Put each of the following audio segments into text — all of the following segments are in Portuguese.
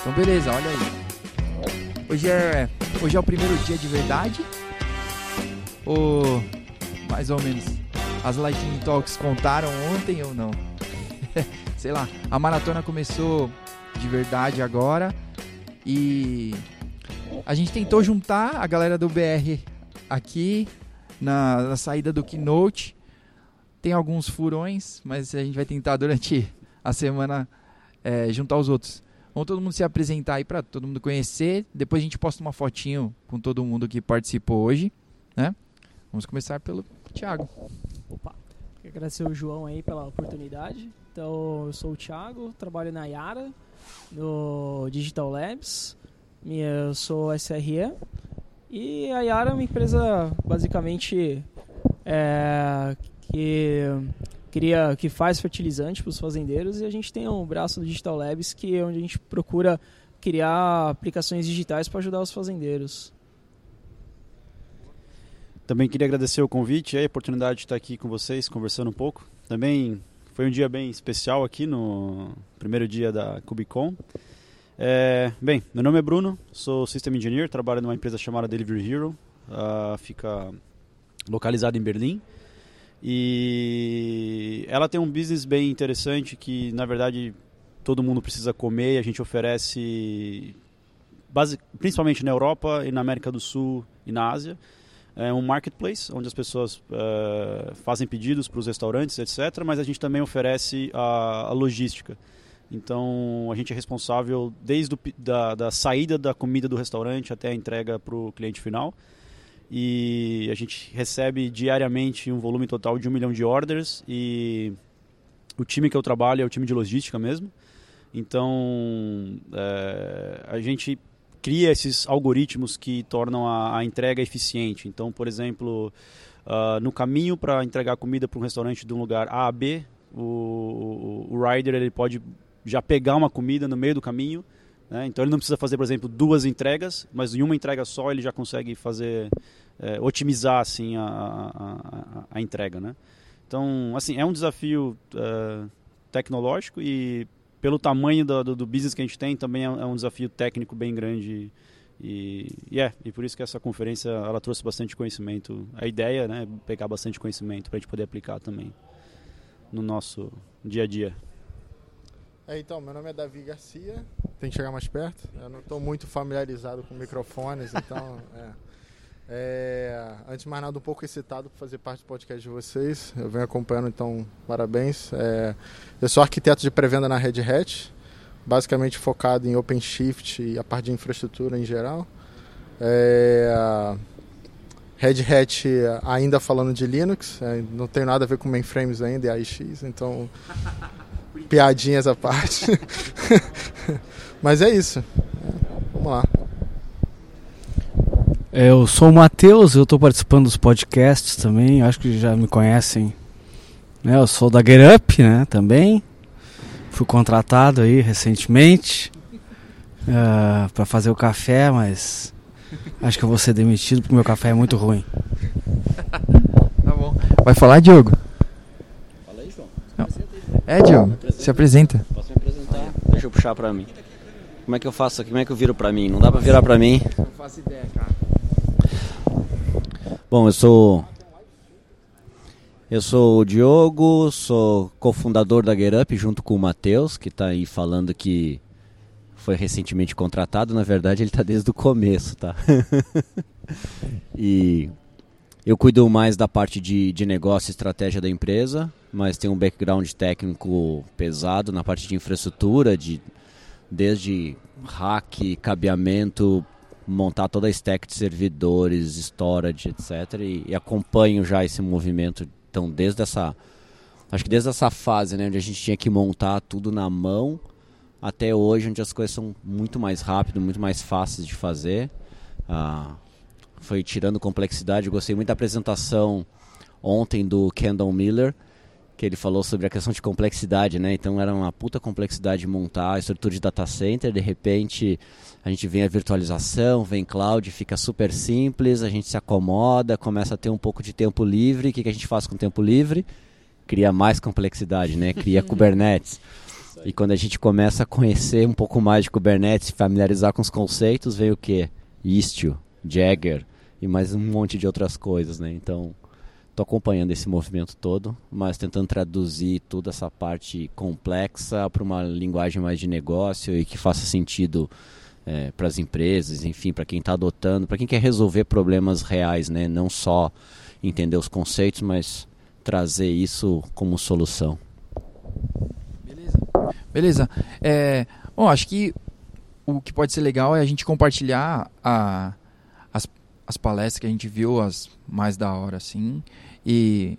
Então beleza, olha aí. Hoje é, hoje é o primeiro dia de verdade? Ou mais ou menos as Lightning Talks contaram ontem ou não? Sei lá, a maratona começou de verdade agora e a gente tentou juntar a galera do BR aqui na, na saída do Keynote. Tem alguns furões, mas a gente vai tentar durante a semana é, juntar os outros. Vamos todo mundo se apresentar aí para todo mundo conhecer. Depois a gente posta uma fotinho com todo mundo que participou hoje, né? Vamos começar pelo Thiago. Opa, quero agradecer o João aí pela oportunidade. Então, eu sou o Thiago, trabalho na Yara, no Digital Labs. Eu sou SRE. E a Yara é uma empresa basicamente é, que cria, que faz fertilizante para os fazendeiros e a gente tem um braço do Digital Labs que é onde a gente procura criar aplicações digitais para ajudar os fazendeiros. Também queria agradecer o convite e a oportunidade de estar aqui com vocês, conversando um pouco. Também foi um dia bem especial aqui no primeiro dia da Cubicon. É, bem, meu nome é Bruno, sou System Engineer, trabalho numa empresa chamada Delivery Hero, uh, fica localizada em Berlim. E ela tem um business bem interessante que, na verdade, todo mundo precisa comer e a gente oferece, base, principalmente na Europa e na América do Sul e na Ásia, é um marketplace onde as pessoas uh, fazem pedidos para os restaurantes, etc. Mas a gente também oferece a, a logística. Então a gente é responsável desde o, da, da saída da comida do restaurante até a entrega para o cliente final e a gente recebe diariamente um volume total de um milhão de orders e o time que eu trabalho é o time de logística mesmo. Então é, a gente cria esses algoritmos que tornam a, a entrega eficiente. Então, por exemplo, uh, no caminho para entregar comida para um restaurante de um lugar A a B, o, o, o rider ele pode já pegar uma comida no meio do caminho né? Então ele não precisa fazer, por exemplo, duas entregas, mas em uma entrega só ele já consegue fazer, é, otimizar assim a, a, a, entrega. Né? Então, assim, é um desafio é, tecnológico e pelo tamanho do, do, do, business que a gente tem, também é, é um desafio técnico bem grande. E, é, e por isso que essa conferência ela trouxe bastante conhecimento. A ideia né, é pegar bastante conhecimento para a gente poder aplicar também no nosso dia a dia. É, então, meu nome é Davi Garcia. Tem que chegar mais perto. Eu não estou muito familiarizado com microfones, então. É. É, antes de mais nada, um pouco excitado por fazer parte do podcast de vocês. Eu venho acompanhando, então, parabéns. É, eu sou arquiteto de pré-venda na Red Hat, basicamente focado em OpenShift e a parte de infraestrutura em geral. É, Red Hat ainda falando de Linux, é, não tem nada a ver com mainframes ainda e AIX, então piadinhas à parte. Mas é isso. Vamos lá. Eu sou o Matheus, eu estou participando dos podcasts também, acho que já me conhecem. Né? Eu sou da Get Up, né, também. Fui contratado aí recentemente uh, ah, para fazer o café, mas acho que eu vou ser demitido porque meu café é muito ruim. tá bom. Vai falar, Diogo? É, Diogo, se apresenta. Posso me apresentar? Deixa eu puxar pra mim. Como é que eu faço aqui? Como é que eu viro pra mim? Não dá pra virar pra mim? Não faço ideia, cara. Bom, eu sou. Eu sou o Diogo, sou cofundador da GetUp junto com o Matheus, que está aí falando que foi recentemente contratado. Na verdade, ele está desde o começo, tá? e eu cuido mais da parte de, de negócio e estratégia da empresa, mas tenho um background técnico pesado na parte de infraestrutura, de, desde hack, cabeamento, montar toda a stack de servidores, storage, etc. E, e, acompanho já esse movimento. Então, desde essa. Acho que desde essa fase, né, onde a gente tinha que montar tudo na mão, até hoje, onde as coisas são muito mais rápidas, muito mais fáceis de fazer. Ah, foi tirando complexidade. Eu gostei muito da apresentação ontem do Kendall Miller, que ele falou sobre a questão de complexidade, né? Então era uma puta complexidade montar a estrutura de data center, de repente a gente vem a virtualização, vem cloud, fica super simples, a gente se acomoda, começa a ter um pouco de tempo livre. O que, que a gente faz com o tempo livre? Cria mais complexidade, né? Cria Kubernetes. E quando a gente começa a conhecer um pouco mais de Kubernetes, familiarizar com os conceitos, vem o que? Istio, Jagger e mais um monte de outras coisas, né? Então, estou acompanhando esse movimento todo, mas tentando traduzir toda essa parte complexa para uma linguagem mais de negócio e que faça sentido é, para as empresas, enfim, para quem está adotando, para quem quer resolver problemas reais, né? Não só entender os conceitos, mas trazer isso como solução. Beleza. Beleza. É, bom, acho que o que pode ser legal é a gente compartilhar a, as, as palestras que a gente viu, as mais da hora, assim. E.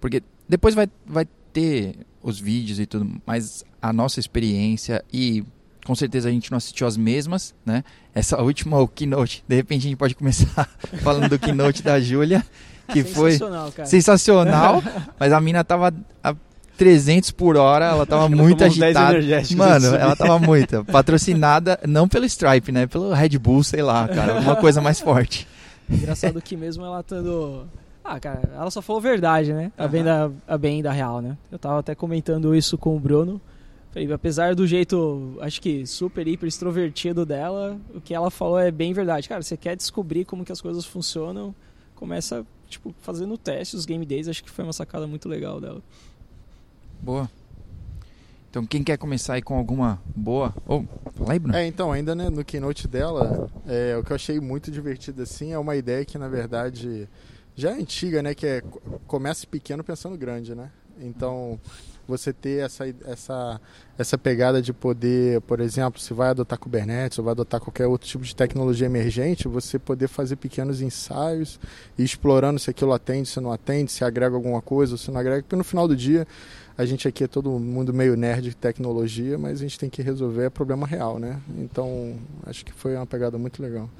Porque depois vai, vai ter os vídeos e tudo, mas a nossa experiência e com certeza a gente não assistiu as mesmas, né? Essa última, o Keynote, de repente a gente pode começar falando do Keynote da Júlia, que foi Sensacional, cara. sensacional, mas a mina tava a 300 por hora, ela tava muito uns 10 agitada. Mano, de ela tava muito. Patrocinada não pelo Stripe, né? Pelo Red Bull, sei lá, cara. Alguma coisa mais forte. Engraçado que mesmo ela estando. Ah, cara, ela só falou verdade, né? A bem, da, a bem da real, né? Eu tava até comentando isso com o Bruno. Falei, apesar do jeito, acho que super, hiper extrovertido dela, o que ela falou é bem verdade. Cara, você quer descobrir como que as coisas funcionam, começa, tipo, fazendo teste, os game days, acho que foi uma sacada muito legal dela. Boa. Então, quem quer começar aí com alguma boa? Ô, fala aí, Bruno. É, então, ainda né, no keynote dela, é, o que eu achei muito divertido assim é uma ideia que, na verdade, já é antiga, né? Que é co- comece pequeno pensando grande, né? Então, você ter essa, essa, essa pegada de poder, por exemplo, se vai adotar Kubernetes ou vai adotar qualquer outro tipo de tecnologia emergente, você poder fazer pequenos ensaios e explorando se aquilo atende, se não atende, se agrega alguma coisa ou se não agrega, porque no final do dia a gente aqui é todo mundo meio nerd de tecnologia, mas a gente tem que resolver problema real, né? Então, acho que foi uma pegada muito legal.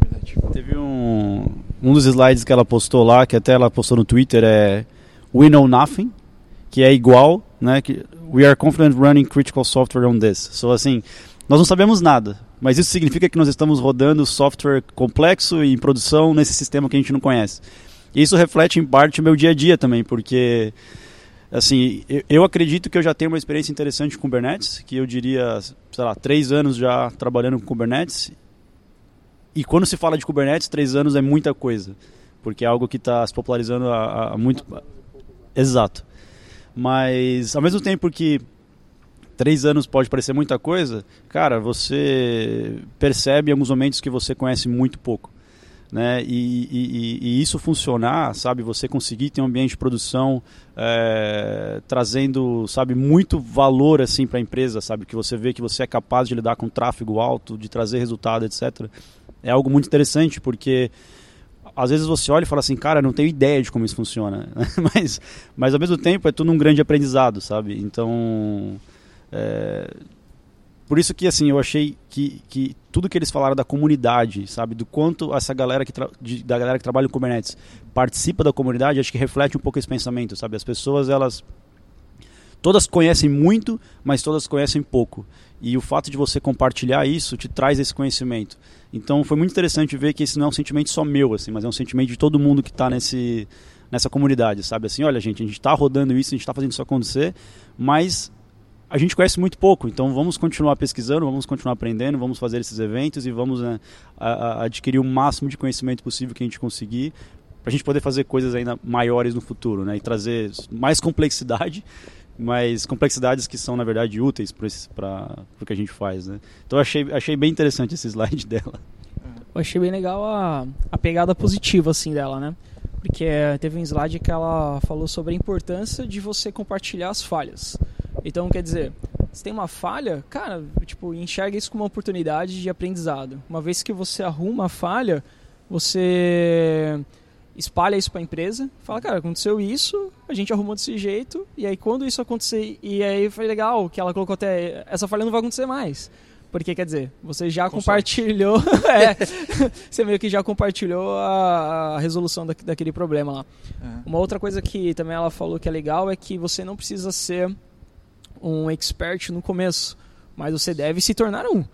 Verdade. Teve um, um dos slides que ela postou lá, que até ela postou no Twitter, é We Know Nothing, que é igual, né? Que, We are confident running critical software on this. So, assim, nós não sabemos nada, mas isso significa que nós estamos rodando software complexo e em produção nesse sistema que a gente não conhece. E isso reflete em parte o meu dia a dia também, porque assim, eu, acredito que eu já tenho uma experiência interessante com Kubernetes, que eu diria, sei lá, três anos já trabalhando com Kubernetes. E quando se fala de Kubernetes, três anos é muita coisa, porque é algo que está se popularizando há, há muito. Exato. Mas ao mesmo tempo que três anos pode parecer muita coisa, cara, você percebe em alguns momentos que você conhece muito pouco. Né? E, e- e isso funcionar, sabe? Você conseguir ter um ambiente de produção é, trazendo, sabe, muito valor assim para a empresa, sabe? Que você vê que você é capaz de lidar com tráfego alto, de trazer resultado, etc. É algo muito interessante porque às vezes você olha e fala assim, cara, não tenho ideia de como isso funciona, mas, mas ao mesmo tempo é tudo um grande aprendizado, sabe? Então, é, por isso que assim eu achei que, que tudo que eles falaram da comunidade, sabe, do quanto essa galera que de- da galera que trabalha em Kubernetes participa da comunidade, acho que reflete um pouco esse pensamento, sabe? As pessoas elas todas conhecem muito, mas todas conhecem pouco. E o fato de você compartilhar isso te traz esse conhecimento. Então foi muito interessante ver que esse não é um sentimento só meu, assim, mas é um sentimento de todo mundo que está nesse nessa comunidade, sabe? Assim, olha, gente, a gente está rodando isso, a gente está fazendo isso acontecer, mas a gente conhece muito pouco, então vamos continuar pesquisando, vamos continuar aprendendo, vamos fazer esses eventos e vamos né, a- a- adquirir o máximo de conhecimento possível que a gente conseguir para a gente poder fazer coisas ainda maiores no futuro, né? E trazer mais complexidade, mas complexidades que são na verdade úteis para o que a gente faz, né? Então achei achei bem interessante esse slide dela. Eu achei bem legal a, a pegada positiva, assim, dela, né? Porque teve um slide que ela falou sobre a importância de você compartilhar as falhas. Então, quer dizer, se tem uma falha, cara, tipo, enxerga isso como uma oportunidade de aprendizado. Uma vez que você arruma a falha, você espalha isso para a empresa, fala, cara, aconteceu isso, a gente arrumou desse jeito, e aí quando isso acontecer, e aí foi legal que ela colocou até, essa falha não vai acontecer mais. Porque, quer dizer, você já compartilhou, é, você meio que já compartilhou a, a resolução da, daquele problema lá. É. Uma outra coisa que também ela falou que é legal é que você não precisa ser um expert no começo, mas você deve se tornar um.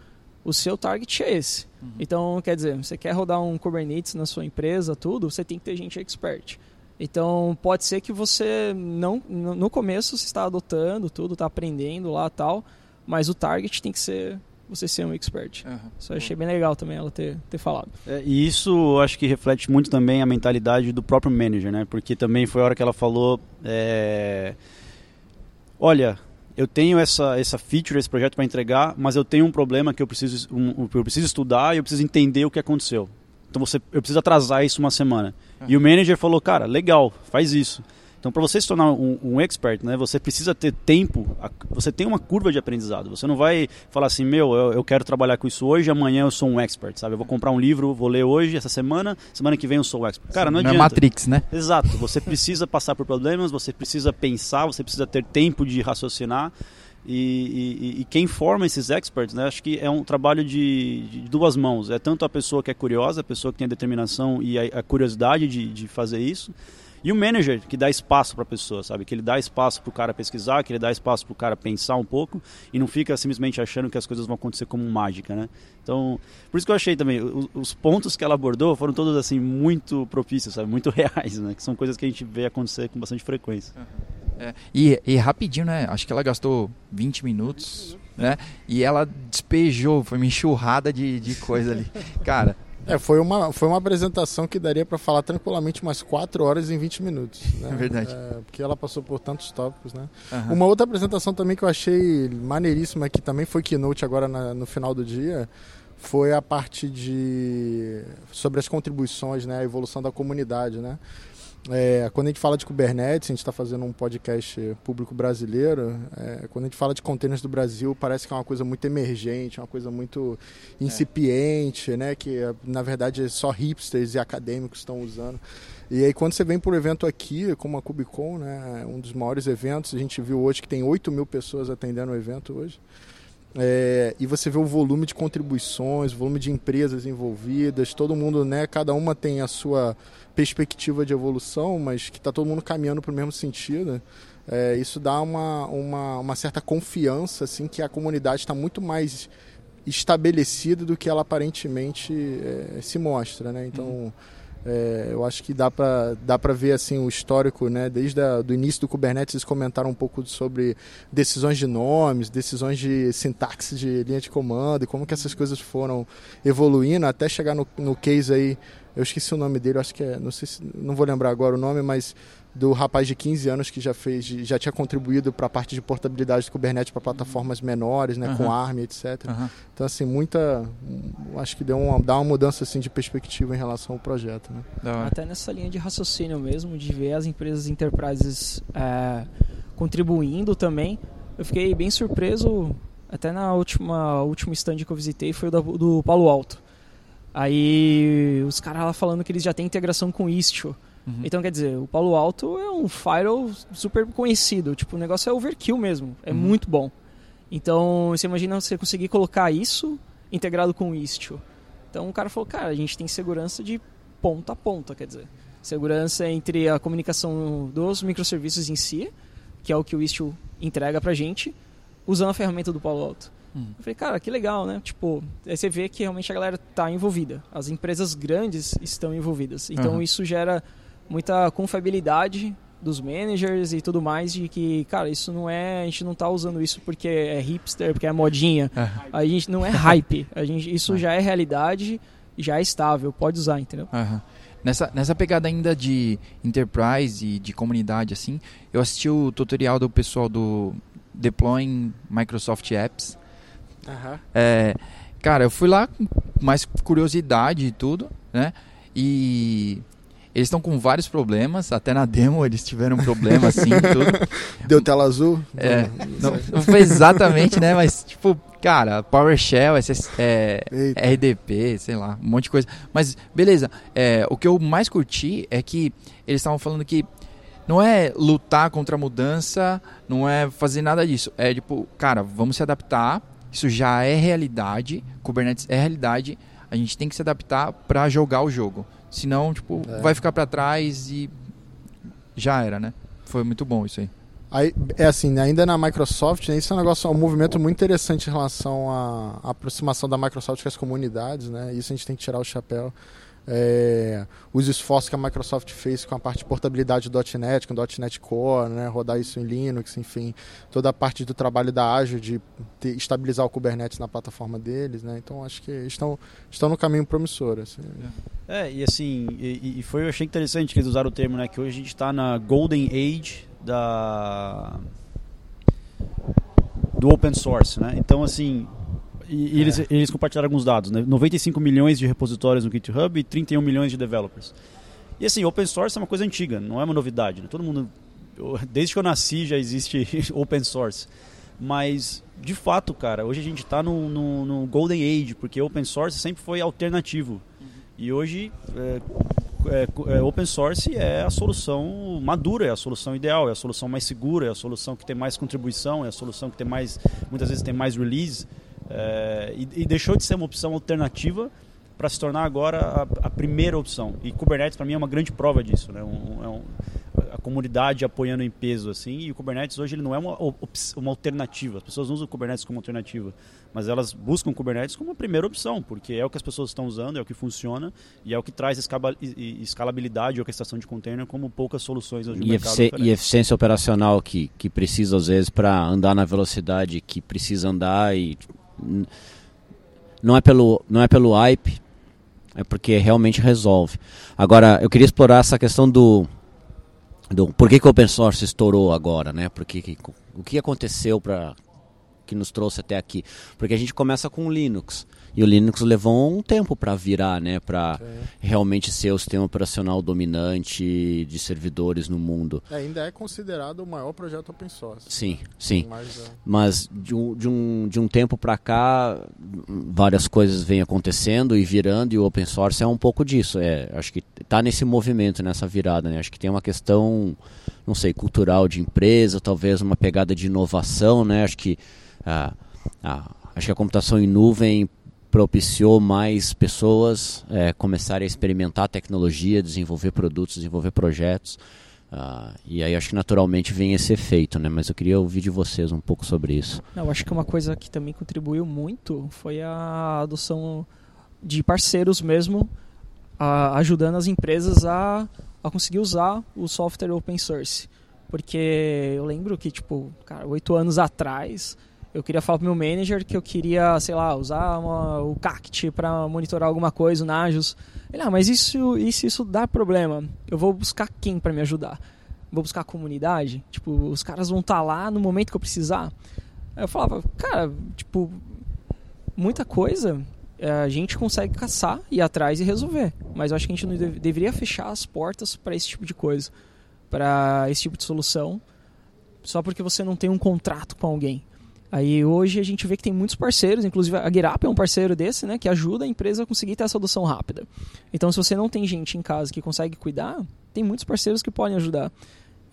O seu target é esse. Então, quer dizer, você quer rodar um Kubernetes na sua empresa, tudo, você tem que ter gente expert. Então pode ser que você não no começo você está adotando tudo, está aprendendo lá tal, mas o target tem que ser você ser um expert. Isso eu achei bem legal também ela ter, ter falado. É, e isso eu acho que reflete muito também a mentalidade do próprio manager, né? Porque também foi a hora que ela falou: é, olha, eu tenho essa, essa feature, esse projeto para entregar, mas eu tenho um problema que eu preciso, um, eu preciso estudar e eu preciso entender o que aconteceu. Então você, eu preciso atrasar isso uma semana. E o manager falou: cara, legal, faz isso. Então, para você se tornar um, um, expert, né, você precisa ter tempo. Você tem uma curva de aprendizado. Você não vai falar assim, meu, eu, eu, quero trabalhar com isso hoje, amanhã eu sou um expert, sabe? Eu vou comprar um livro, vou ler hoje, essa semana, semana que vem eu sou um expert. Cara, não, não adianta. é Matrix, né? Exato. Você precisa passar por problemas, você precisa pensar, você precisa ter tempo de raciocinar. E, e, e, quem forma esses experts, né, acho que é um trabalho de, de, duas mãos. É tanto a pessoa que é curiosa, a pessoa que tem a determinação e a, a curiosidade de, de fazer isso, e o manager que dá espaço para a pessoa, sabe? Que ele dá espaço para o cara pesquisar, que ele dá espaço para o cara pensar um pouco e não fica simplesmente achando que as coisas vão acontecer como mágica, né? Então, por isso que eu achei também, os, os pontos que ela abordou foram todos assim muito propícios, sabe? Muito reais, né? Que são coisas que a gente vê acontecer com bastante frequência. É, e, e, rapidinho, né? Acho que ela gastou 20 minutos, né? E ela despejou, foi uma enxurrada de, de coisa ali. Cara, é, foi uma, foi uma apresentação que daria para falar tranquilamente umas 4 horas em 20 minutos. Né? É verdade. É, porque ela passou por tantos tópicos, né? Uhum. Uma outra apresentação também que eu achei maneiríssima, que também foi keynote agora na, no final do dia, foi a parte de sobre as contribuições, né, a evolução da comunidade, né? É, quando a gente fala de Kubernetes, a gente está fazendo um podcast público brasileiro. É, quando a gente fala de containers do Brasil, parece que é uma coisa muito emergente, uma coisa muito incipiente, é. né? Que na verdade só hipsters e acadêmicos estão usando. E aí quando você vem para o evento aqui, como a Kubicon, né, um dos maiores eventos, a gente viu hoje que tem 8 mil pessoas atendendo o evento hoje. É, e você vê o volume de contribuições, o volume de empresas envolvidas, todo mundo, né, cada uma tem a sua perspectiva de evolução, mas que está todo mundo caminhando para o mesmo sentido. É, isso dá uma, uma, uma, certa confiança assim que a comunidade está muito mais estabelecida do que ela aparentemente é, se mostra, né? Então uhum. É, eu acho que dá para dá para ver assim o histórico, né? Desde o início do Kubernetes eles comentaram um pouco sobre decisões de nomes, decisões de sintaxe de linha de comando e como que essas coisas foram evoluindo até chegar no, no case aí. Eu esqueci o nome dele, acho que é, não sei se, não vou lembrar agora o nome, mas do rapaz de 15 anos que já fez, já tinha contribuído para a parte de portabilidade do Kubernetes para plataformas menores, né, uhum. com ARM, etc. Uhum. Então assim, muita, acho que deu uma, dá uma mudança assim de perspectiva em relação ao projeto, né? Até nessa linha de raciocínio mesmo, de ver as empresas enterprises é, contribuindo também, eu fiquei bem surpreso. Até na última último stand que eu visitei foi o do, do Palo Alto. Aí os caras lá falando que eles já têm integração com Istio. Uhum. Então, quer dizer, o Palo Alto é um firewall super conhecido. Tipo, o negócio é overkill mesmo. É uhum. muito bom. Então, você imagina você conseguir colocar isso integrado com o Istio. Então, o cara falou, cara, a gente tem segurança de ponta a ponta, quer dizer. Segurança entre a comunicação dos microserviços em si, que é o que o Istio entrega pra gente, usando a ferramenta do Palo Alto. Hum. Eu falei, cara, que legal, né? Tipo, aí você vê que realmente a galera está envolvida. As empresas grandes estão envolvidas. Então, uhum. isso gera muita confiabilidade dos managers e tudo mais de que, cara, isso não é, a gente não tá usando isso porque é hipster, porque é modinha. É. A gente não é hype. A gente, isso é. já é realidade, já é estável, pode usar, entendeu? Uhum. Nessa, nessa pegada ainda de enterprise e de comunidade assim, eu assisti o tutorial do pessoal do Deploying Microsoft Apps. Uhum. É, cara, eu fui lá com mais curiosidade e tudo, né? E eles estão com vários problemas, até na demo eles tiveram um problema assim, tudo. Deu tela azul? É, não, não, foi exatamente, né? Mas, tipo, cara, PowerShell, SS, é, RDP, sei lá, um monte de coisa. Mas, beleza, é, o que eu mais curti é que eles estavam falando que não é lutar contra a mudança, não é fazer nada disso. É tipo, cara, vamos se adaptar, isso já é realidade, Kubernetes é realidade, a gente tem que se adaptar para jogar o jogo. Senão, tipo, é. vai ficar para trás e já era, né? Foi muito bom isso aí. Aí, é assim, ainda na Microsoft, né, isso é um negócio, um movimento muito interessante em relação à, à aproximação da Microsoft com as comunidades, né? Isso a gente tem que tirar o chapéu. É, os esforços que a Microsoft fez com a parte de portabilidade do .NET, com o .NET Core, né, rodar isso em Linux, enfim, toda a parte do trabalho da Azure de ter, estabilizar o Kubernetes na plataforma deles, né, então acho que estão, estão no caminho promissor. Assim. É, e assim, e, e foi, eu achei interessante que eles usaram o termo, né, que hoje a gente está na Golden Age da do open source, né? Então, assim, e, e eles, É. eles compartilharam alguns dados, né? 95 milhões de repositórios no GitHub e 31 milhões de developers. E assim, open source é uma coisa antiga, não é uma novidade. Né? Todo mundo, eu- desde que eu nasci já existe open source. Mas, de fato, cara, hoje a gente está no, no, no golden age, porque open source sempre foi alternativo. E hoje, é, é, é, open source é a solução madura, é a solução ideal, é a solução mais segura, é a solução que tem mais contribuição, é a solução que tem mais, muitas vezes tem mais release. É, e, e deixou de ser uma opção alternativa para se tornar agora a, a primeira opção. E Kubernetes para mim é uma grande prova disso, né? Um, é um, a comunidade apoiando em peso assim. E o Kubernetes hoje ele não é uma, uma alternativa. As pessoas usam o Kubernetes como alternativa, mas elas buscam o Kubernetes como a primeira opção, porque é o que as pessoas estão usando, é o que funciona e é o que traz escalabilidade e orquestração de container como poucas soluções hoje no E, mercado efici- e eficiência operacional que, que precisa às vezes para andar na velocidade que precisa andar e não é pelo não é pelo hype é porque realmente resolve. Agora eu queria explorar essa questão do do por que, que o open source estourou agora né? Porque que, o que aconteceu para que nos trouxe até aqui? Porque a gente começa com o Linux e o Linux levou um tempo para virar né para realmente ser o sistema operacional dominante de servidores no mundo. É, ainda é considerado o maior projeto open source. Sim, sim. Mas, é, Mas de um, de um, de um tempo para cá, várias coisas vêm acontecendo e virando, e o open source é um pouco disso. É, acho que está nesse movimento, nessa virada. Né? Acho que tem uma questão, não sei, cultural de empresa, talvez uma pegada de inovação. Né? Acho que ah, ah, acho que a computação em nuvem propiciou mais pessoas é, começarem a experimentar tecnologia, desenvolver produtos, desenvolver projetos. Ah, e aí acho que naturalmente vem esse efeito, né? Mas eu queria ouvir de vocês um pouco sobre isso. Não, eu acho que uma coisa que também contribuiu muito foi a adoção de parceiros mesmo, a- ajudando as empresas a, a conseguir usar o software open source. Porque eu lembro que, tipo, cara, oito anos atrás, eu queria falar pro meu manager que eu queria, sei lá, usar uma- o Cact para monitorar alguma coisa, o Nagios. Ele, ah, mas isso, isso, isso dá problema. Eu vou buscar quem para me ajudar? Vou buscar a comunidade? Tipo, os caras vão estar lá no momento que eu precisar? Eu falava, cara, tipo, muita coisa eh, a gente consegue caçar, ir atrás e resolver. Mas eu acho que a gente não deve- deveria fechar as portas para esse tipo de coisa, para esse tipo de solução, só porque você não tem um contrato com alguém. Aí hoje a gente vê que tem muitos parceiros, inclusive a GetUp é um parceiro desse, né, que ajuda a empresa a conseguir ter essa adoção rápida. Então se você não tem gente em casa que consegue cuidar, tem muitos parceiros que podem ajudar.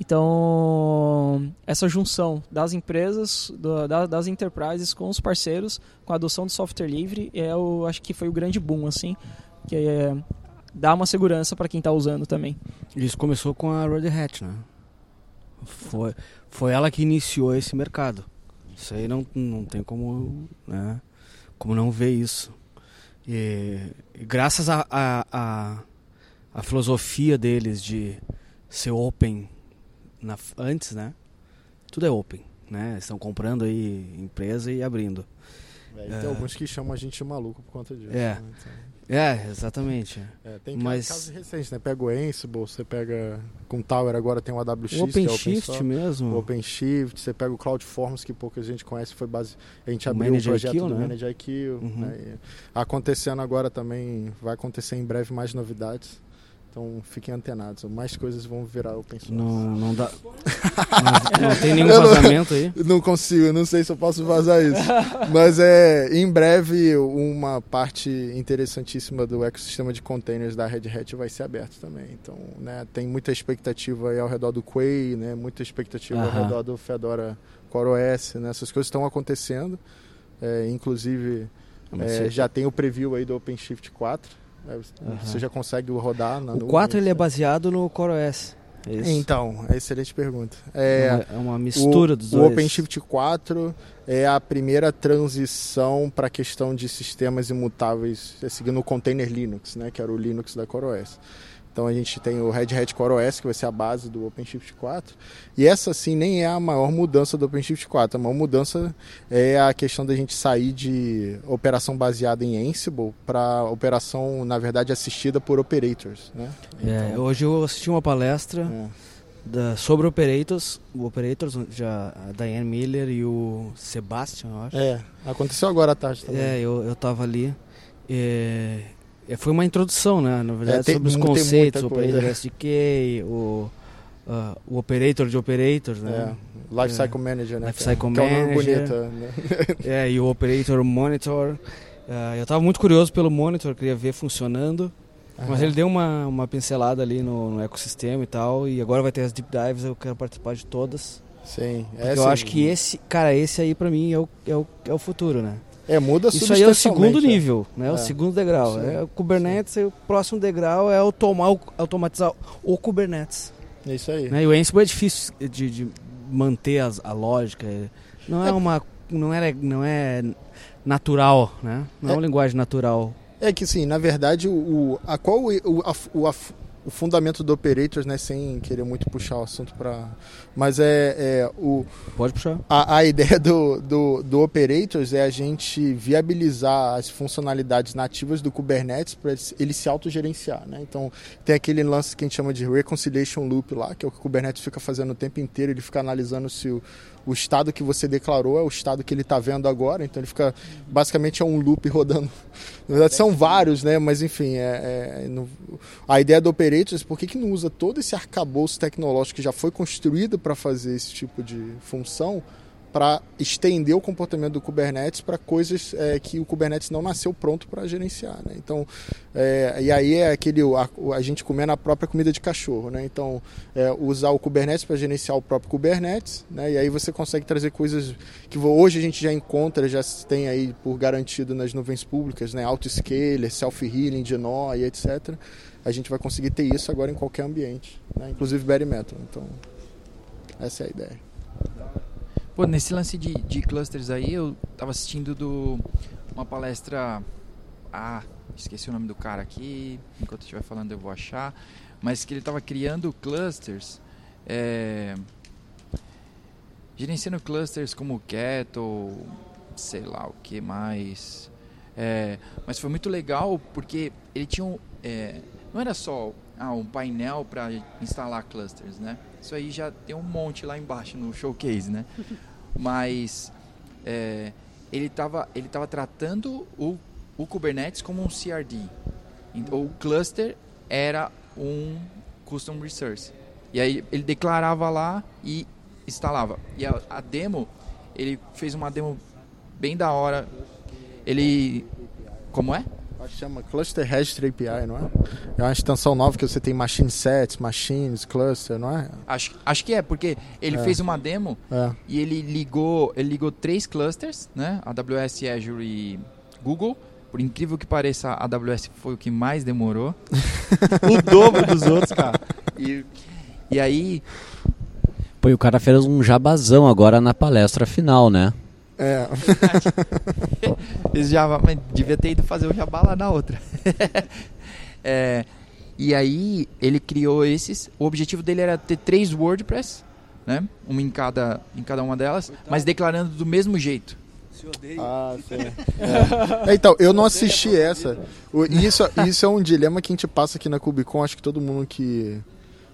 Então, essa junção das empresas, do- da- das enterprises com os parceiros, com a adoção do software livre, é o, acho que foi o grande boom, assim, que é, dá uma segurança para quem está usando também. Isso começou com a Red Hat, né? Foi, foi ela que iniciou esse mercado. Isso aí não, não tem como, né, como não ver isso. E, e graças a, a, a, a filosofia deles de ser open na, antes, né? Tudo é open, né? Estão comprando aí empresa e abrindo. é, e tem alguns que chamam a gente de maluco por conta disso. É. né, então. É, exatamente. É, tem Mas- casos recentes, né? Pega o Ansible, você pega com Tower agora tem o AWX, O que é open OpenShift source. mesmo. O OpenShift, você pega o CloudForms, que pouca gente conhece, foi base... a gente O abriu o Manage projeto IQ, do né? Manage IQ. Uhum. né? Acontecendo agora também, vai acontecer em breve mais novidades. Então fiquem antenados, mais coisas vão virar open source. Não, não dá. não, não tem nenhum não- vazamento aí. Não consigo, eu não sei se eu posso vazar isso. Mas é, em breve, uma parte interessantíssima do ecossistema de containers da Red Hat vai ser aberto também. Então, né, tem muita expectativa aí ao redor do Quay, né, muita expectativa ao redor do Fedora CoreOS, né, essas coisas estão acontecendo. É, inclusive, é, já tem o preview aí do OpenShift 4. Né. Você já consegue rodar na O nuvem, 4 ele é baseado no CoreOS. É isso? Então, é excelente pergunta. É, uma, é uma mistura o, dos o dois. OpenShift 4 é a primeira transição para a questão de sistemas imutáveis, é seguindo o container Linux, né, que era o Linux da CoreOS. Então a gente tem o Red Hat CoreOS, que vai ser a base do OpenShift 4. E essa, sim, nem é a maior mudança do OpenShift 4. A maior mudança é a questão da gente sair de operação baseada em Ansible para operação, na verdade, assistida por operators. Né? É, hoje eu assisti uma palestra É. da- sobre operators, o operators, já a Diane Miller e o Sebastian, eu acho. É, aconteceu agora à tarde também. É, eu, eu tava ali. É, é, foi uma introdução, né? Na verdade, É, tem- sobre os conceitos, o coisa. operator SDK, o, ah, o operator de operators, né? É, Lifecycle Manager, né? Lifecycle que é, que é um nome Manager. bonito. Né? É, e o operator monitor. Ah, eu tava muito curioso pelo monitor, queria ver funcionando. Mas ele deu uma, uma pincelada ali no, no ecossistema e tal. E agora vai ter as deep dives, eu quero participar de todas. Sim, Porque é, eu sim. acho que esse, cara, esse aí pra mim é o, é o, é o futuro, né? É, muda Isso aí é o segundo é. nível, né? O É. segundo degrau. Sim, É o Kubernetes, e o próximo degrau é automar, automatizar o Kubernetes. É isso aí. Né? E o Ansible é difícil de, de manter as- a lógica. Não é uma. Não é, não é natural, né? Não é, É. uma linguagem natural. É que sim, na verdade, o, a qual o, o, a- o, o fundamento do operators, né, sem querer muito puxar o assunto para, mas é, é o Pode puxar. a, a ideia do, do, do Operators é a gente viabilizar as funcionalidades nativas do Kubernetes para ele se autogerenciar. Né? Então, tem aquele lance que a gente chama de Reconciliation Loop lá, que é o que o Kubernetes fica fazendo o tempo inteiro, ele fica analisando se o, o estado que você declarou é o estado que ele está vendo agora. Então, ele fica, basicamente, é um loop rodando. Na verdade, são vários, né? mas enfim, é, é, no- a ideia do Operators, por que, que não usa todo esse arcabouço tecnológico que já foi construído para fazer esse tipo de função para estender o comportamento do Kubernetes para coisas é, que o Kubernetes não nasceu pronto para gerenciar. Né? Então, é, e aí é aquele a, a gente comendo a própria comida de cachorro. Né? Então, é, usar o Kubernetes para gerenciar o próprio Kubernetes, né? e aí você consegue trazer coisas que hoje a gente já encontra, já tem aí por garantido nas nuvens públicas, né? autoscaler, self-healing de nó e etc. A gente vai conseguir ter isso agora em qualquer ambiente, né? inclusive bare metal. Então, essa é a ideia. Pô, nesse lance de, de clusters aí, eu tava assistindo do, uma palestra. Ah, esqueci o nome do cara aqui. Enquanto estiver falando, eu vou achar. Mas que ele tava criando clusters. É, gerenciando clusters como Kettle, sei lá o que mais. É, mas foi muito legal porque ele tinha um. é, não era só ah, um painel para instalar clusters, né? Isso aí já tem um monte lá embaixo no showcase, né? Mas é, ele estava ele tava tratando o, o Kubernetes como um CRD. Então, o cluster era um custom resource. E aí ele declarava lá e instalava. E a, a demo, ele fez uma demo bem da hora. Ele. Como é? Acho que chama Cluster Registry API, não é? É uma extensão nova que você tem machine sets, machines, cluster, não é? Acho, acho que é, porque ele É. fez uma demo É. e ele ligou, ele ligou três clusters, né? AWS, Azure e Google. Por incrível que pareça, a AWS foi o que mais demorou. o dobro dos outros, cara. E, e aí, Pô, e o cara fez um jabazão agora na palestra final, né? É. Esse Java, mas devia ter ido fazer o Jabá lá na outra. É, e aí ele criou esses. O objetivo dele era ter três WordPress, né? Uma em cada, em cada uma delas, mas declarando do mesmo jeito. Ah, sim. É. Então, eu não assisti essa. Isso, isso é um dilema que a gente passa aqui na Cubicon. Acho que todo mundo que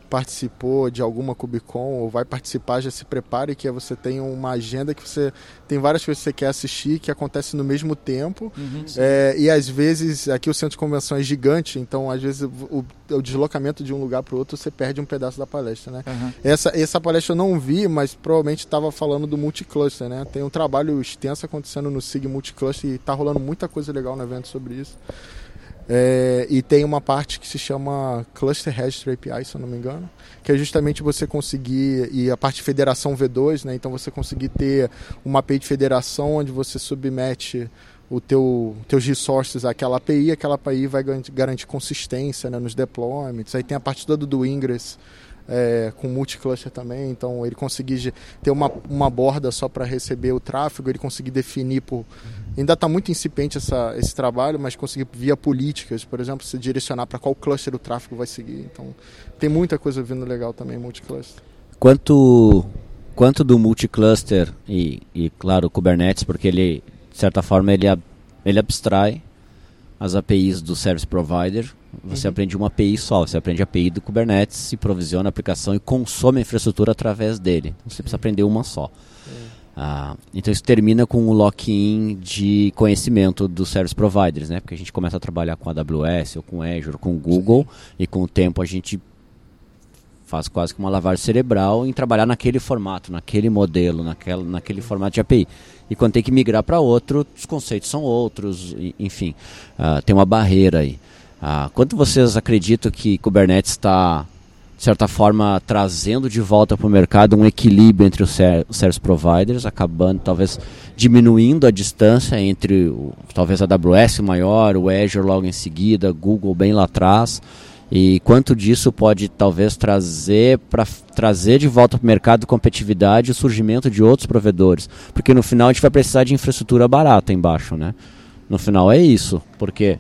participou de alguma Cubicon ou vai participar já se prepare que você tem uma agenda que você tem várias coisas que você quer assistir que acontecem no mesmo tempo É, e às vezes aqui o centro de convenção é gigante então às vezes o, o deslocamento de um lugar para o outro você perde um pedaço da palestra né Aham. essa, essa palestra eu não vi, mas provavelmente estava falando do multicluster, né? Tem um trabalho extenso acontecendo no SIG Multicluster e está rolando muita coisa legal no evento sobre isso. É, e tem uma parte que se chama Cluster Registry API, se eu não me engano, que é justamente você conseguir, e a parte de federação V2, né? Então você conseguir ter uma API de federação onde você submete o teu teus resources àquela API, aquela API vai garantir, consistência né, nos deployments. Aí tem a parte toda do Ingress, é, com multicluster também. Então, ele conseguir ter uma, uma borda só para receber o tráfego, ele conseguir definir por. Ainda está muito incipiente essa, esse trabalho, mas conseguir via políticas, por exemplo, se direcionar para qual cluster o tráfego vai seguir. Então, tem muita coisa vindo legal também, multicluster. Quanto, quanto do multicluster e, e, claro, o Kubernetes, porque ele, de certa forma, ele, ele abstrai as APIs do service provider você uhum. aprende uma API só, você aprende a API do Kubernetes, se provisiona a aplicação e consome a infraestrutura através dele. Então, você precisa aprender uma só. Ah, então isso termina com o lock-in de conhecimento dos service providers, né? Porque a gente começa a trabalhar com AWS ou com Azure, com Google Sim. e com o tempo a gente faz quase que uma lavagem cerebral em trabalhar naquele formato, naquele modelo, naquela, naquele formato de API. E quando tem que migrar para outro, os conceitos são outros, enfim, uh, tem uma barreira aí. Ah, quanto vocês acreditam que Kubernetes está, de certa forma, trazendo de volta para o mercado um equilíbrio entre os, ser os service providers, acabando talvez diminuindo a distância entre talvez a AWS maior, o Azure logo em seguida, Google bem lá atrás? E quanto disso pode talvez trazer para trazer de volta para o mercado competitividade e o surgimento de outros provedores? Porque no final a gente vai precisar de infraestrutura barata embaixo, né? No final é isso, porque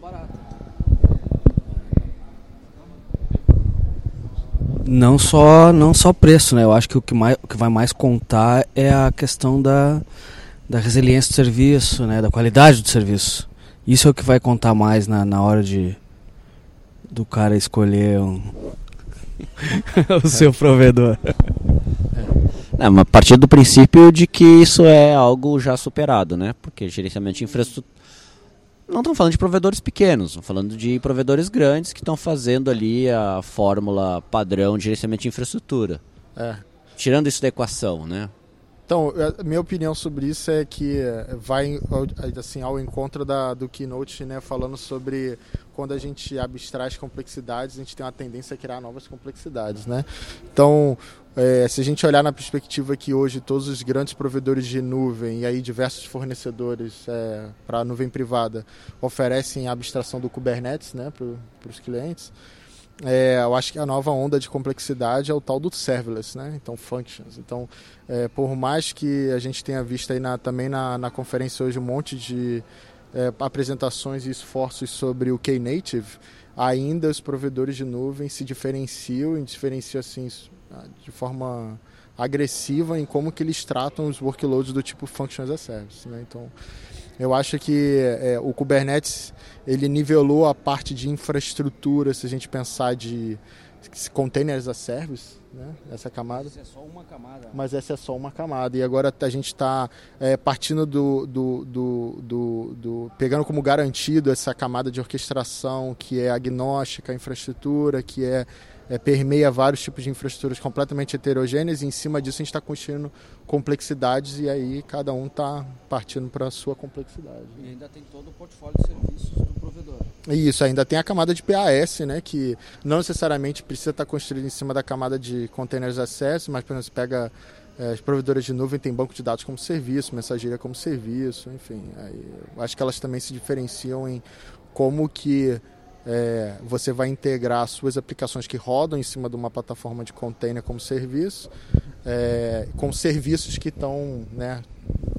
Não só, não só preço, né? Eu acho que o que, mais, o que vai mais contar é a questão da, da resiliência do serviço, né? Da qualidade do serviço. Isso é o que vai contar mais na, na hora de do cara escolher um o seu provedor. É, mas a partir do princípio de que isso é algo já superado, né? Porque gerenciamento de infraestrutura não estamos falando de provedores pequenos, estamos falando de provedores grandes que estão fazendo ali a fórmula padrão de gerenciamento de infraestrutura. É. Tirando isso da equação, né? Então, a minha opinião sobre isso é que vai assim ao encontro da, do keynote, né, falando sobre quando a gente abstrai as complexidades, a gente tem uma tendência a criar novas complexidades, né? Então, é, se a gente olhar na perspectiva que hoje todos os grandes provedores de nuvem e aí diversos fornecedores é, para nuvem privada oferecem a abstração do Kubernetes né, para os clientes, é, eu acho que a nova onda de complexidade é o tal do serverless, né? então functions. Então, é, por mais que a gente tenha visto aí na, também na, na conferência hoje um monte de é, apresentações e esforços sobre o Knative, ainda os provedores de nuvem se diferenciam e diferenciam assim de forma agressiva em como que eles tratam os workloads do tipo Functions as a Service. Né? Então, eu acho que é, o Kubernetes ele nivelou a parte de infraestrutura, se a gente pensar de containers as a service, né? essa camada. Mas é só uma camada. Mas essa é só uma camada. E agora a gente está é, partindo do, do, do, do, do, pegando como garantido essa camada de orquestração que é agnóstica infraestrutura, que é é, permeia vários tipos de infraestruturas completamente heterogêneas e em cima disso a gente está construindo complexidades e aí cada um está partindo para a sua complexidade. E ainda tem todo o portfólio de serviços do Isso, ainda tem a camada de PAS, né, que não necessariamente precisa estar tá construída em cima da camada de containers acesso, mas por exemplo, pega é, as provedoras de nuvem têm banco de dados como serviço, mensageria como serviço, enfim. Aí, acho que elas também se diferenciam em como que é, você vai integrar suas aplicações que rodam em cima de uma plataforma de container como serviço, é, com serviços que estão né,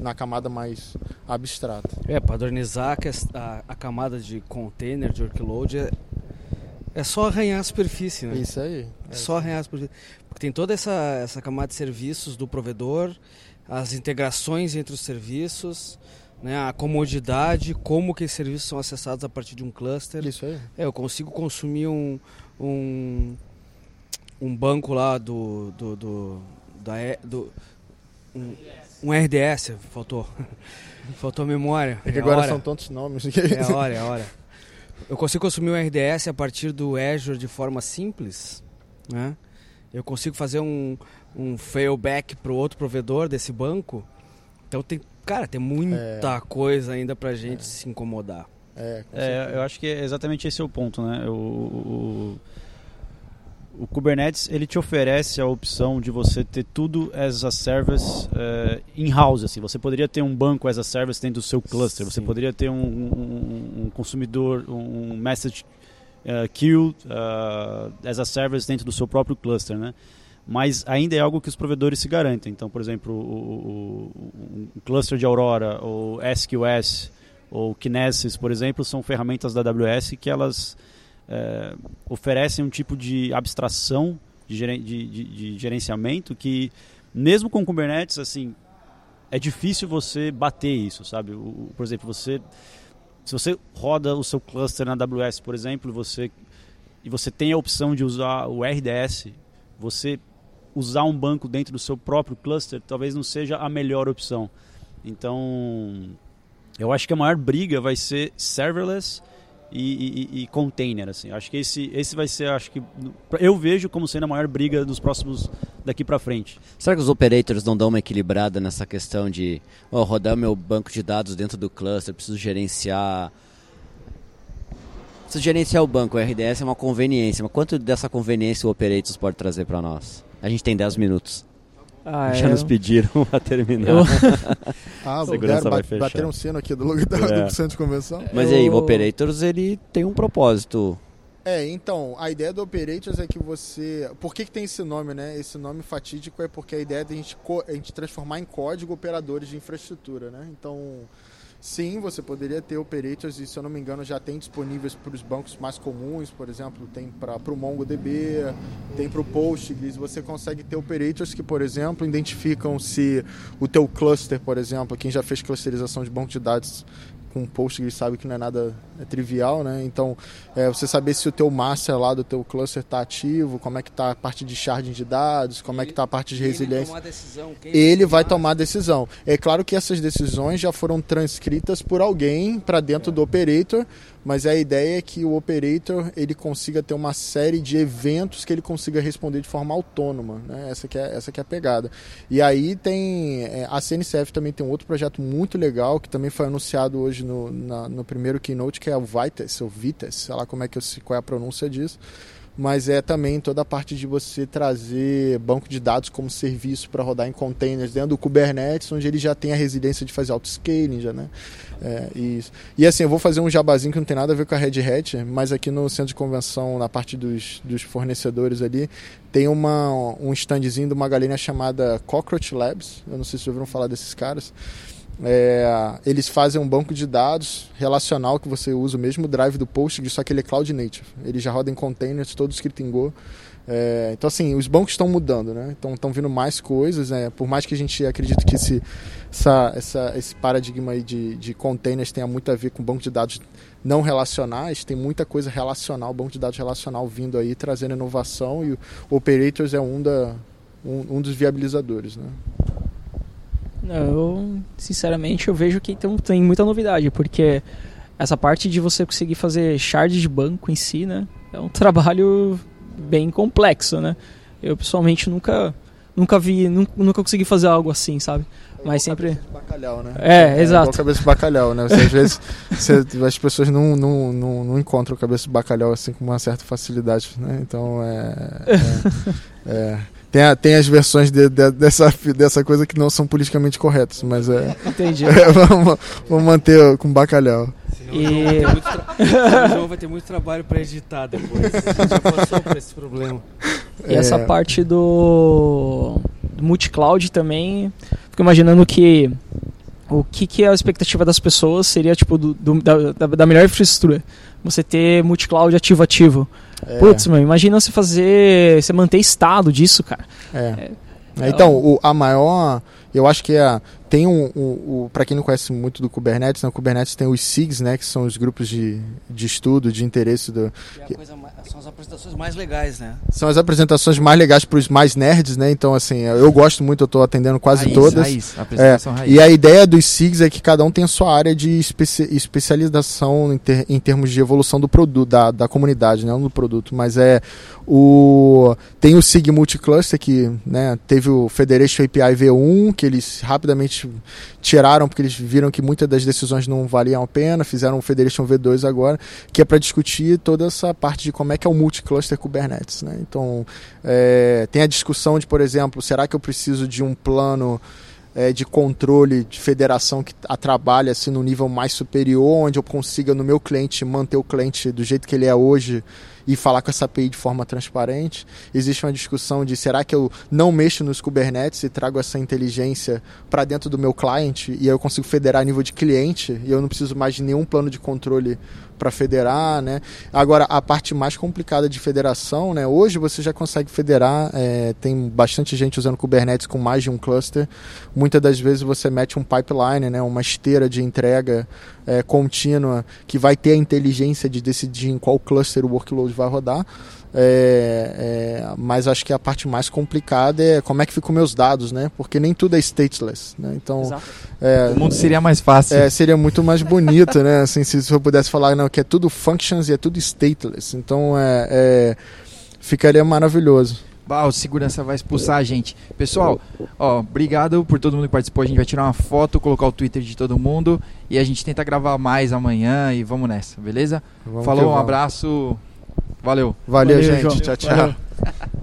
na camada mais abstrata. É, padronizar a, a, camada de container, de workload, é, é só arranhar a superfície, né? Isso aí. É, só arranhar a superfície. Porque tem toda essa, essa camada de serviços do provedor, as integrações entre os serviços, né, a comodidade, como que esses serviços são acessados a partir de um cluster. Isso aí. É, eu consigo consumir um, um, um banco lá do, do, do, da, do um, um RDS, faltou. faltou memória. É que é agora hora. são tantos nomes. é a hora, é a hora. Eu consigo consumir um RDS a partir do Azure de forma simples, né? Eu consigo fazer um, um failback para o outro provedor desse banco. Então tem Cara, tem muita é. coisa ainda pra gente é. se incomodar. É, é, eu acho que é exatamente esse é o ponto, né? O, o, o, Kubernetes ele te oferece a opção de você ter tudo as a service uh, in-house. Assim. Você poderia ter um banco as a service dentro do seu cluster. Sim. Você poderia ter um, um, um consumidor, um message uh, queue uh, as a service dentro do seu próprio cluster, né? Mas ainda é algo que os provedores se garantem. Então, por exemplo, o, o, o cluster de Aurora, ou SQS, ou Kinesis, por exemplo, são ferramentas da AWS que elas é, oferecem um tipo de abstração de, de, de, de, gerenciamento que, mesmo com Kubernetes, assim, é difícil você bater isso, sabe? O, por exemplo, você se você roda o seu cluster na AWS, por exemplo, você e você tem a opção de usar o RDS, você usar um banco dentro do seu próprio cluster talvez não seja a melhor opção. Então, eu acho que a maior briga vai ser serverless e, e, e, container assim. Acho que esse, esse vai ser, acho que eu vejo como sendo a maior briga dos próximos daqui para frente. Será que os operators não dão uma equilibrada nessa questão de oh, rodar meu banco de dados dentro do cluster, preciso gerenciar Preciso gerenciar o banco, o RDS é uma conveniência, mas quanto dessa conveniência o operators pode trazer para nós? A gente tem 10 minutos. Ah, Já eu... nos pediram a terminar. Eu... ah, a segurança vai fechar. Bateram um sino aqui do, do, é. do centro de convenção. Mas eu... aí, o Operators ele tem um propósito. É, então, a ideia do Operators é que você. Por que, que tem esse nome, né? Esse nome fatídico é porque a ideia é de a gente, a gente transformar em código operadores de infraestrutura, né? Então Sim, você poderia ter operators e, se eu não me engano, já tem disponíveis para os bancos mais comuns, por exemplo, tem para o MongoDB, tem para o Postgres. Você consegue ter operators que, por exemplo, identificam se o teu cluster, por exemplo, quem já fez clusterização de banco de dados com Postgres sabe que não é nada é trivial, né? Então, é, você saber se o teu master lá do teu cluster está ativo, como é que está a parte de sharding de dados, como é que está a parte de resiliência. Ele, decisão, ele vai tomar a decisão. É claro que essas decisões já foram transcritas por alguém para dentro é. do operator, mas a ideia é que o operator ele consiga ter uma série de eventos que ele consiga responder de forma autônoma, né? Essa que é essa que é a pegada. E aí tem é, a CNCF também tem um outro projeto muito legal que também foi anunciado hoje no, na, no primeiro keynote que é o Vites ou Vites, sei lá como é que eu, qual é a pronúncia disso mas é também toda a parte de você trazer banco de dados como serviço para rodar em containers dentro do Kubernetes, onde ele já tem a resiliência de fazer auto-scaling, já, né? É, isso. E assim, eu vou fazer um jabazinho que não tem nada a ver com a Red Hat, mas aqui no centro de convenção, na parte dos, dos fornecedores ali, tem uma, um standzinho de uma galinha chamada Cockroach Labs, eu não sei se vocês ouviram falar desses caras, é, eles fazem um banco de dados relacional que você usa o mesmo drive do Postgres, só que ele é cloud native. Ele já roda em containers, todo escrito em Go. É, então, assim, os bancos estão mudando, né? Então, estão vindo mais coisas. Né? Por mais que a gente acredite que esse, essa, essa, esse paradigma aí de, de containers tenha muito a ver com banco de dados não relacionais, tem muita coisa relacional, banco de dados relacional vindo aí, trazendo inovação. E o Operators é um, da, um, um dos viabilizadores, né? Eu, sinceramente, eu vejo que tem, tem muita novidade, porque essa parte de você conseguir fazer shard de banco em si, né, é um trabalho bem complexo, né? Eu pessoalmente nunca nunca vi, nunca, nunca consegui fazer algo assim, sabe? É Mas sempre. De bacalhau, né? É, é exato. Cabeça de bacalhau, né? Você, às vezes você, as pessoas não, não, não, não encontram cabeça de bacalhau assim com uma certa facilidade, né? Então é. é, é tem, a, tem as versões de, de, dessa, dessa coisa que não são politicamente corretas, mas é. Entendi. É, vamos, vamos manter com bacalhau. E... O João vai ter muito trabalho para editar depois. A gente já passou por esse problema. E é... essa parte do, do multi-cloud também, fico imaginando que o que, que é a expectativa das pessoas seria tipo do, do da, da melhor infraestrutura. Você ter multi-cloud ativo-ativo. É. Putz, meu, imagina você fazer. Você manter estado disso, cara. É. é. Então, o, a maior. Eu acho que é tem um, um, um para quem não conhece muito do Kubernetes, no né, Kubernetes tem os SIGs, né, que são os grupos de, de estudo, de interesse do. É coisa, são as apresentações mais legais, né? São as apresentações mais legais para os mais nerds, né? Então assim, eu gosto muito, eu estou atendendo quase raiz, todas. Raiz, apresentação é, raiz. E a ideia dos SIGs é que cada um tem a sua área de especi especialização em, ter, em, termos de evolução do produto, da, da comunidade, não do produto, mas é o tem o SIG Multicluster que, né, teve o Federation API V1 que eles rapidamente tiraram porque eles viram que muitas das decisões não valiam a pena, fizeram o Federation V2 agora, que é para discutir toda essa parte de como é que é o multi-cluster Kubernetes. Né? Então, é, tem a discussão de, por exemplo, será que eu preciso de um plano é, de controle de federação que a trabalha assim no nível mais superior, onde eu consiga no meu cliente manter o cliente do jeito que ele é hoje e falar com essa API de forma transparente. Existe uma discussão de será que eu não mexo nos Kubernetes e trago essa inteligência para dentro do meu cliente e eu consigo federar a nível de cliente e eu não preciso mais de nenhum plano de controle para federar, né? Agora a parte mais complicada de federação, né? Hoje você já consegue federar, é, tem bastante gente usando Kubernetes com mais de um cluster. Muitas das vezes você mete um pipeline, né? Uma esteira de entrega é, contínua que vai ter a inteligência de decidir em qual cluster o workload vai rodar. É, é, mas acho que a parte mais complicada é como é que ficam meus dados, né? Porque nem tudo é stateless, né? Então é, o mundo seria mais fácil. É, seria muito mais bonito, né? Assim, se, eu pudesse falar não, que é tudo functions e é tudo stateless. Então é, é ficaria maravilhoso. Bah, o segurança vai expulsar a gente. Pessoal, ó, obrigado por todo mundo que participou. A gente vai tirar uma foto, colocar o Twitter de todo mundo e a gente tenta gravar mais amanhã e vamos nessa, beleza? Vamos Falou, um vamos. abraço. Valeu. Valeu, Valeu, gente. João. Tchau, tchau. Valeu.